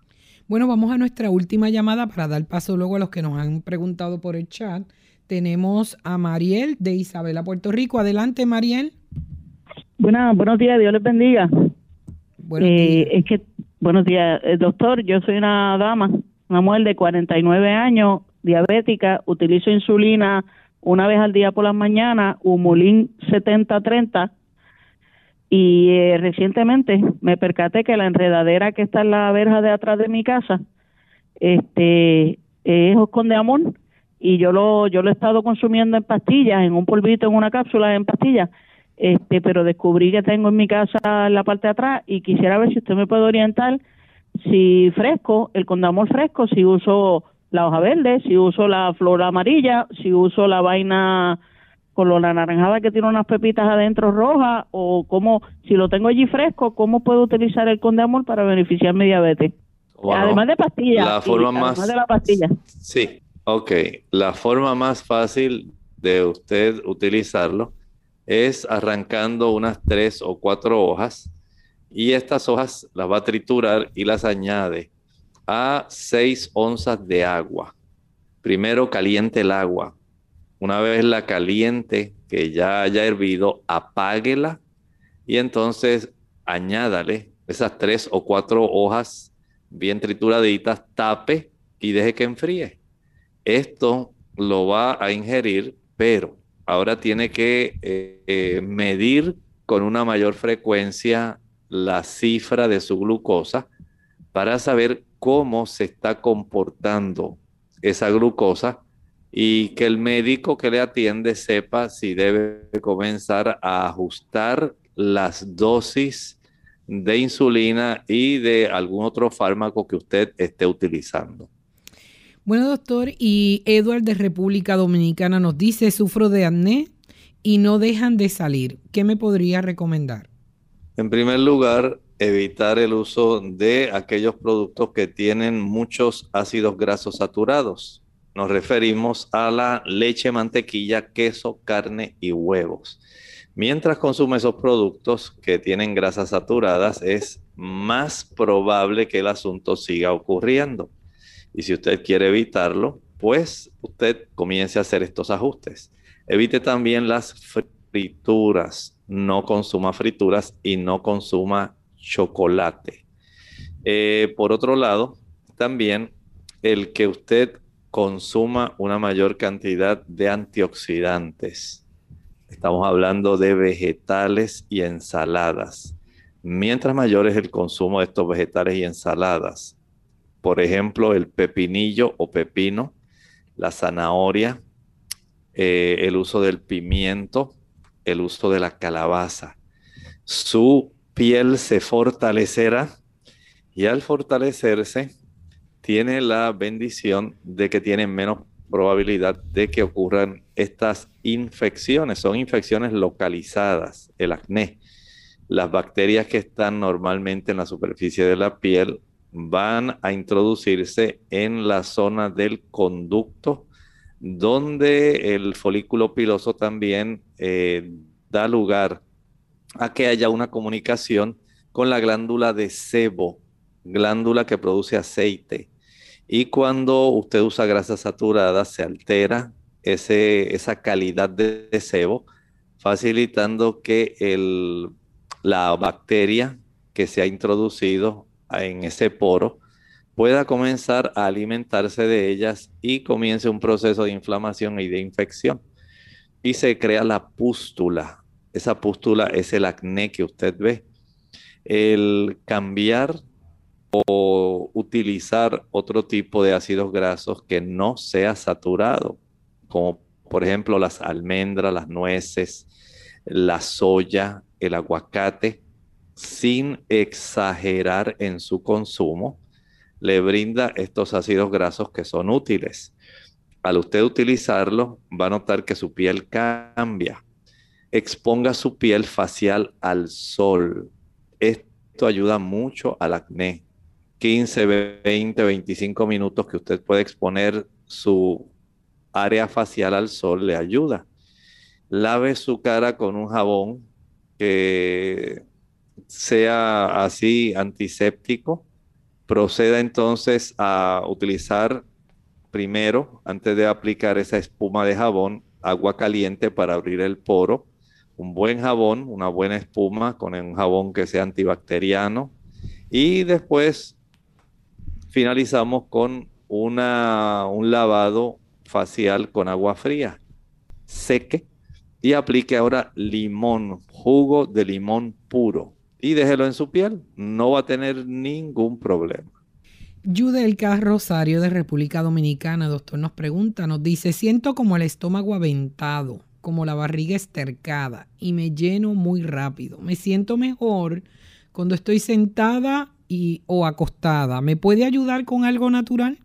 Bueno, vamos a nuestra última llamada para dar paso luego a los que nos han preguntado por el chat. Tenemos a Mariel de Isabela, Puerto Rico. Adelante, Mariel. Buenas, buenos días, Dios les bendiga. Eh, es que Buenos días, eh, doctor. Yo soy una dama, una mujer de 49 años, diabética. Utilizo insulina una vez al día por las mañanas, Humulin 7030. Y eh, recientemente me percaté que la enredadera que está en la verja de atrás de mi casa este, es amor. Y yo lo, yo lo he estado consumiendo en pastillas, en un polvito, en una cápsula, en pastillas. Este, pero descubrí que tengo en mi casa en la parte de atrás y quisiera ver si usted me puede orientar si fresco, el condamol fresco, si uso la hoja verde, si uso la flor amarilla, si uso la vaina con la naranjada que tiene unas pepitas adentro rojas o cómo, si lo tengo allí fresco, cómo puedo utilizar el condamol para beneficiar mi diabetes. además de pastillas. La forma más, además de la pastilla. Sí, ok. La forma más fácil de usted utilizarlo es arrancando unas tres o cuatro hojas y estas hojas las va a triturar y las añade a seis onzas de agua. Primero caliente el agua. Una vez la caliente, que ya haya hervido, apáguela y entonces añádale esas tres o cuatro hojas bien trituraditas, tape y deje que enfríe. Esto lo va a ingerir, pero ahora tiene que eh, eh, medir con una mayor frecuencia la cifra de su glucosa para saber cómo se está comportando esa glucosa y que el médico que le atiende sepa si debe comenzar a ajustar las dosis de insulina y de algún otro fármaco que usted esté utilizando. Bueno, doctor, y Edward de República Dominicana nos dice, sufro de acné y no dejan de salir. ¿Qué me podría recomendar? En primer lugar, evitar el uso de aquellos productos que tienen muchos ácidos grasos saturados. Nos referimos a la leche, mantequilla, queso, carne y huevos. Mientras consume esos productos que tienen grasas saturadas, es más probable que el asunto siga ocurriendo. Y si usted quiere evitarlo, pues usted comience a hacer estos ajustes. Evite también las frituras. No consuma frituras y no consuma chocolate. Eh, por otro lado, también el que usted consuma una mayor cantidad de antioxidantes. Estamos hablando de vegetales y ensaladas. Mientras mayor es el consumo de estos vegetales y ensaladas, por ejemplo, el pepinillo o pepino, la zanahoria, eh, el uso del pimiento, el uso de la calabaza. Su piel se fortalecerá y al fortalecerse tiene la bendición de que tiene menos probabilidad de que ocurran estas infecciones. Son infecciones localizadas, el acné. Las bacterias que están normalmente en la superficie de la piel van a introducirse en la zona del conducto, donde el folículo piloso también eh, da lugar a que haya una comunicación con la glándula de sebo, glándula que produce aceite. Y cuando usted usa grasa saturada, se altera ese, esa calidad de, sebo, facilitando que el, la bacteria que se ha introducido en ese poro pueda comenzar a alimentarse de ellas y comience un proceso de inflamación y de infección. Y se crea la pústula. Esa pústula es el acné que usted ve. El cambiar o utilizar otro tipo de ácidos grasos que no sea saturado, como por ejemplo las almendras, las nueces, la soya, el aguacate, sin exagerar en su consumo, le brinda estos ácidos grasos que son útiles. Al usted utilizarlo, va a notar que su piel cambia. Exponga su piel facial al sol. Esto ayuda mucho al acné. 15, 20, 25 minutos que usted puede exponer su área facial al sol le ayuda. Lave su cara con un jabón que sea así antiséptico. Proceda entonces a utilizar primero, antes de aplicar esa espuma de jabón, agua caliente para abrir el poro. Un buen jabón, una buena espuma con un jabón que sea antibacteriano. Y después finalizamos con una, un lavado facial con agua fría. Seque y aplique ahora limón, jugo de limón puro y déjelo en su piel. No va a tener ningún problema. Yudelka Rosario de República Dominicana, doctor, nos pregunta, nos dice, siento como el estómago aventado, como la barriga estercada y me lleno muy rápido. Me siento mejor cuando estoy sentada y, o acostada. ¿Me puede ayudar con algo natural?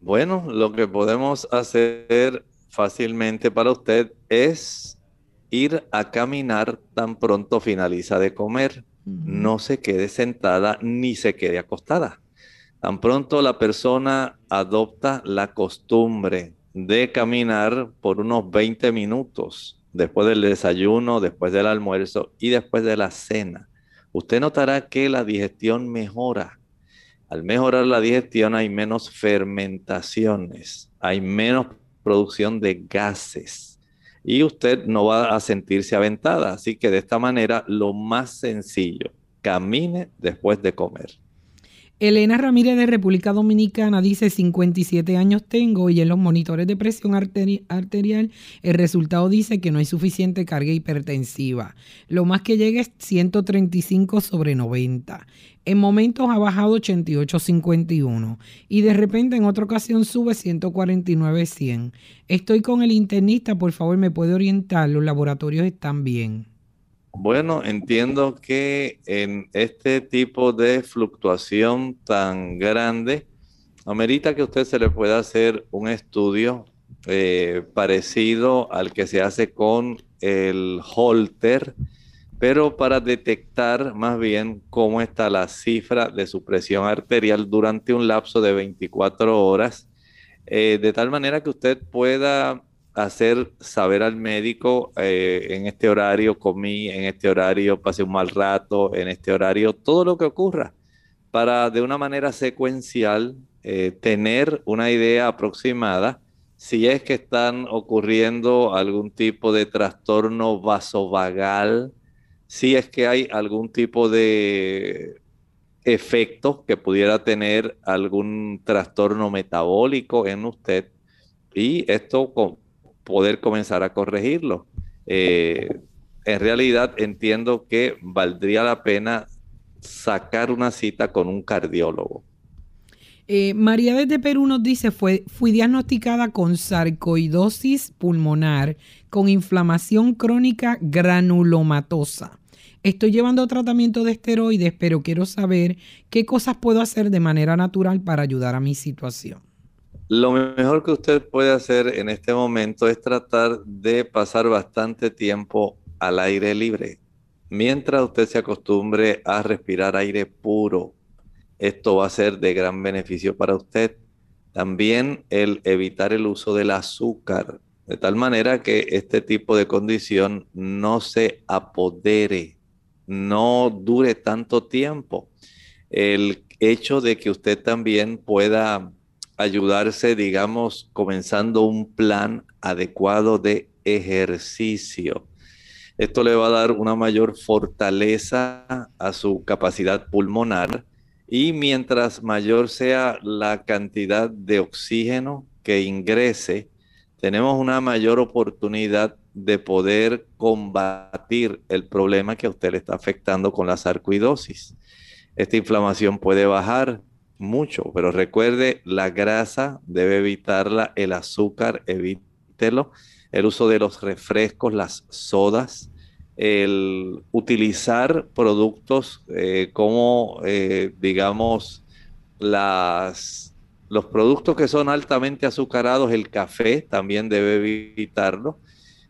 Bueno, lo que podemos hacer fácilmente para usted es ir a caminar tan pronto finaliza de comer. No se quede sentada ni se quede acostada. Tan pronto la persona adopta la costumbre de caminar por unos 20 minutos después del desayuno, después del almuerzo y después de la cena usted notará que la digestión mejora. Al mejorar la digestión hay menos fermentaciones, hay menos producción de gases y usted no va a sentirse aventada. Así que de esta manera, lo más sencillo, camine después de comer. Elena Ramírez de República Dominicana dice 57 años tengo y en los monitores de presión arterial el resultado dice que no hay suficiente carga hipertensiva. Lo más que llega es 135 sobre 90. En momentos ha bajado 88-51 y de repente en otra ocasión sube 149-100. Estoy con el internista, por favor me puede orientar, los laboratorios están bien. Bueno, entiendo que en este tipo de fluctuación tan grande, amerita que usted se le pueda hacer un estudio eh, parecido al que se hace con el Holter, pero para detectar más bien cómo está la cifra de su presión arterial durante un lapso de 24 horas, eh, de tal manera que usted pueda hacer saber al médico eh, en este horario comí, en este horario pasé un mal rato, en este horario, todo lo que ocurra, para de una manera secuencial eh, tener una idea aproximada si es que están ocurriendo algún tipo de trastorno vasovagal, si es que hay algún tipo de efecto que pudiera tener algún trastorno metabólico en usted. Y esto poder comenzar a corregirlo. Eh, en realidad entiendo que valdría la pena sacar una cita con un cardiólogo. Eh, María desde Perú nos dice, fue, fui diagnosticada con sarcoidosis pulmonar con inflamación crónica granulomatosa. Estoy llevando tratamiento de esteroides, pero quiero saber qué cosas puedo hacer de manera natural para ayudar a mi situación. Lo mejor que usted puede hacer en este momento es tratar de pasar bastante tiempo al aire libre. Mientras usted se acostumbre a respirar aire puro, esto va a ser de gran beneficio para usted. También el evitar el uso del azúcar, de tal manera que este tipo de condición no se apodere, no dure tanto tiempo. El hecho de que usted también pueda ayudarse, digamos, comenzando un plan adecuado de ejercicio. Esto le va a dar una mayor fortaleza a su capacidad pulmonar y mientras mayor sea la cantidad de oxígeno que ingrese, tenemos una mayor oportunidad de poder combatir el problema que a usted le está afectando con la sarcoidosis. Esta inflamación puede bajar mucho, pero recuerde, la grasa debe evitarla, el azúcar evítelo, el uso de los refrescos, las sodas, el utilizar productos eh, como, eh, digamos, las, los productos que son altamente azucarados, el café también debe evitarlo.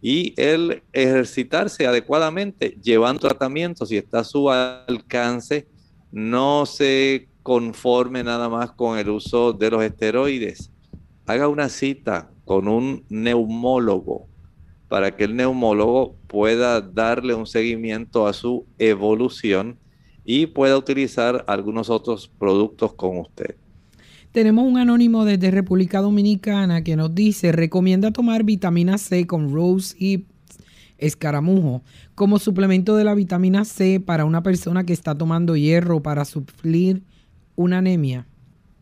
Y el ejercitarse adecuadamente, llevando tratamiento, si está a su alcance, no se conforme nada más con el uso de los esteroides. Haga una cita con un neumólogo para que el neumólogo pueda darle un seguimiento a su evolución y pueda utilizar algunos otros productos con usted. Tenemos un anónimo desde República Dominicana que nos dice, recomienda tomar vitamina C con Rose y escaramujo como suplemento de la vitamina C para una persona que está tomando hierro para suplir una anemia.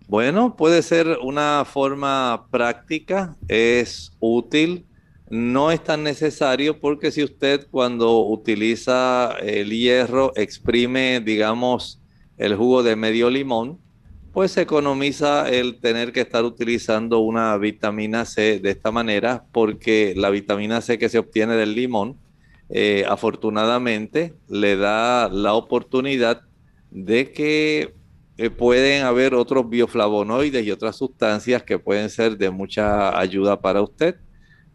Bueno, puede ser una forma práctica, es útil no es tan necesario porque si usted cuando utiliza el hierro exprime, digamos, el jugo de medio limón, pues se economiza el tener que estar utilizando una vitamina C de esta manera porque la vitamina C que se obtiene del limón, eh, afortunadamente, le da la oportunidad de que eh, pueden haber otros bioflavonoides y otras sustancias que pueden ser de mucha ayuda para usted.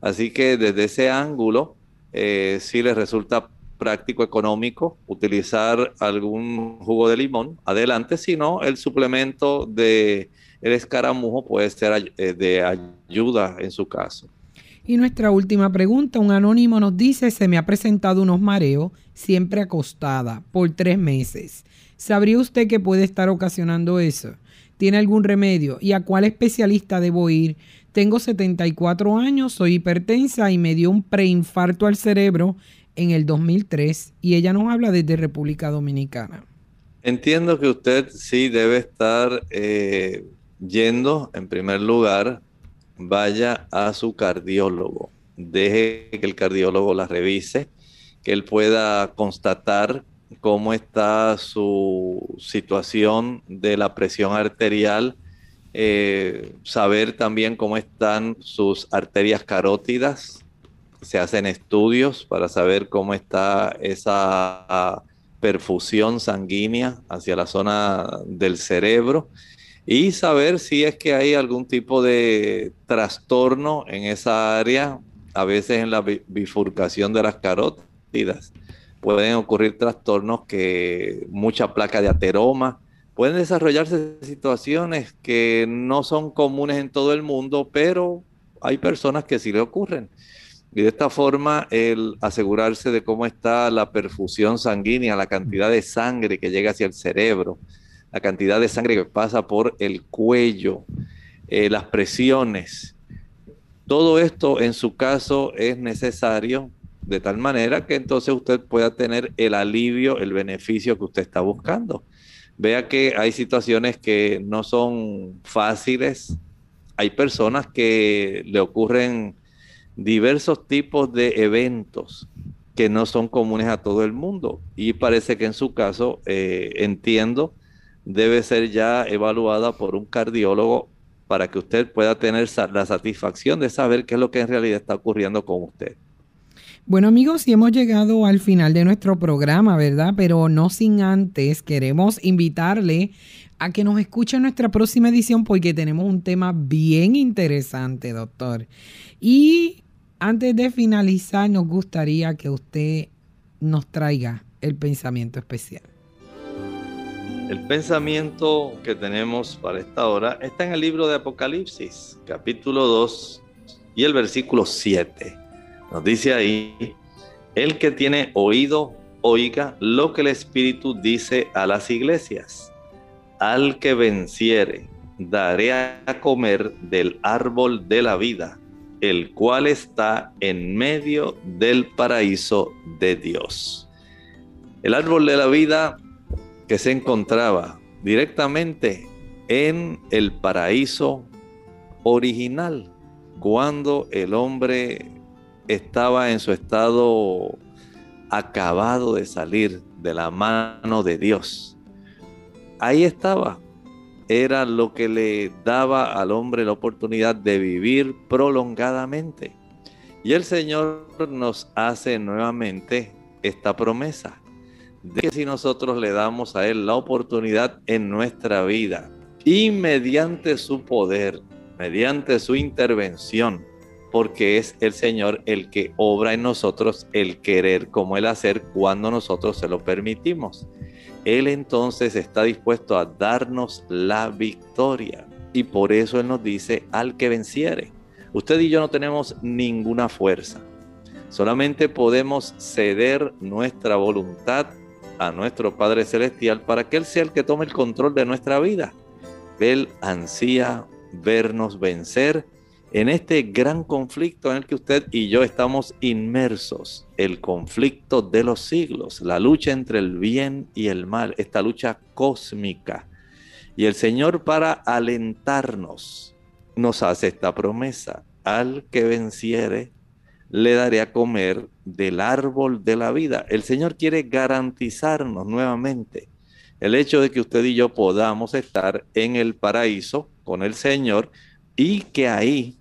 Así que desde ese ángulo, eh, sí les resulta práctico, económico, utilizar algún jugo de limón, adelante, si no, el suplemento de el escaramujo puede ser eh, de ayuda en su caso. Y nuestra última pregunta, un anónimo nos dice, se me ha presentado unos mareos, siempre acostada, por tres meses. ¿Sabría usted que puede estar ocasionando eso? ¿Tiene algún remedio? ¿Y a cuál especialista debo ir? Tengo 74 años, soy hipertensa y me dio un preinfarto al cerebro en el 2003 y ella nos habla desde República Dominicana. Entiendo que usted sí debe estar eh, yendo, en primer lugar, vaya a su cardiólogo. Deje que el cardiólogo la revise, que él pueda constatar cómo está su situación de la presión arterial eh, saber también cómo están sus arterias carótidas. Se hacen estudios para saber cómo está esa perfusión sanguínea hacia la zona del cerebro y saber si es que hay algún tipo de trastorno en esa área, a veces en la bifurcación de las carótidas. Pueden ocurrir trastornos que mucha placa de ateroma, pueden desarrollarse situaciones que no son comunes en todo el mundo, pero hay personas que sí le ocurren. Y de esta forma, el asegurarse de cómo está la perfusión sanguínea, la cantidad de sangre que llega hacia el cerebro, la cantidad de sangre que pasa por el cuello, eh, las presiones, todo esto en su caso es necesario de tal manera que entonces usted pueda tener el alivio, el beneficio que usted está buscando vea que hay situaciones que no son fáciles. Hay personas que le ocurren diversos tipos de eventos que no son comunes a todo el mundo. Y parece que en su caso, eh, entiendo, debe ser ya evaluada por un cardiólogo para que usted pueda tener la satisfacción de saber qué es lo que en realidad está ocurriendo con usted. Bueno amigos, y hemos llegado al final de nuestro programa, ¿verdad? Pero no sin antes queremos invitarle a que nos escuche en nuestra próxima edición porque tenemos un tema bien interesante, doctor. Y antes de finalizar, nos gustaría que usted nos traiga el pensamiento especial. El pensamiento que tenemos para esta hora está en el libro de Apocalipsis, capítulo 2 y el versículo 7. Nos dice ahí, el que tiene oído, oiga lo que el Espíritu dice a las iglesias. Al que venciere, daré a comer del árbol de la vida, el cual está en medio del paraíso de Dios. El árbol de la vida que se encontraba directamente en el paraíso original, cuando el hombre estaba en su estado acabado de salir de la mano de Dios. Ahí estaba. Era lo que le daba al hombre la oportunidad de vivir prolongadamente. Y el Señor nos hace nuevamente esta promesa de que si nosotros le damos a Él la oportunidad en nuestra vida y mediante su poder, mediante su intervención, porque es el Señor el que obra en nosotros el querer como el hacer cuando nosotros se lo permitimos. Él entonces está dispuesto a darnos la victoria y por eso Él nos dice al que venciere. Usted y yo no tenemos ninguna fuerza. Solamente podemos ceder nuestra voluntad a nuestro Padre Celestial para que Él sea el que tome el control de nuestra vida. Él ansía vernos vencer en este gran conflicto en el que usted y yo estamos inmersos, el conflicto de los siglos, la lucha entre el bien y el mal, esta lucha cósmica. Y el Señor para alentarnos nos hace esta promesa, al que venciere, le daré a comer del árbol de la vida. El Señor quiere garantizarnos nuevamente el hecho de que usted y yo podamos estar en el paraíso con el Señor y que ahí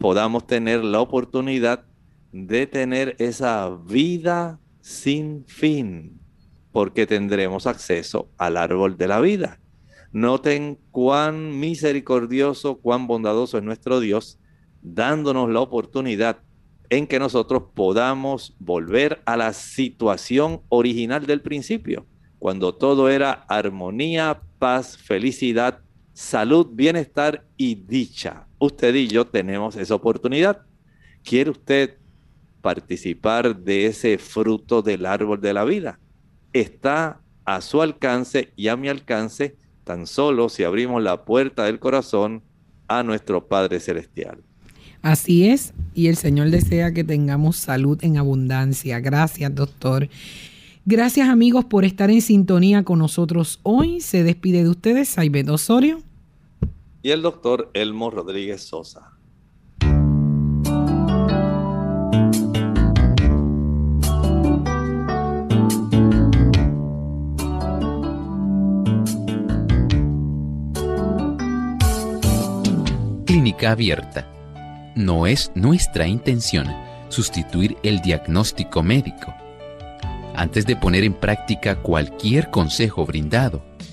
podamos tener la oportunidad de tener esa vida sin fin, porque tendremos acceso al árbol de la vida. Noten cuán misericordioso, cuán bondadoso es nuestro Dios, dándonos la oportunidad en que nosotros podamos volver a la situación original del principio, cuando todo era armonía, paz, felicidad, salud, bienestar y dicha. Usted y yo tenemos esa oportunidad. ¿Quiere usted participar de ese fruto del árbol de la vida? Está a su alcance y a mi alcance tan solo si abrimos la puerta del corazón a nuestro Padre Celestial. Así es, y el Señor desea que tengamos salud en abundancia. Gracias, doctor. Gracias, amigos, por estar en sintonía con nosotros hoy. Se despide de ustedes, Saibet Osorio y el doctor Elmo Rodríguez Sosa. Clínica abierta. No es nuestra intención sustituir el diagnóstico médico. Antes de poner en práctica cualquier consejo brindado,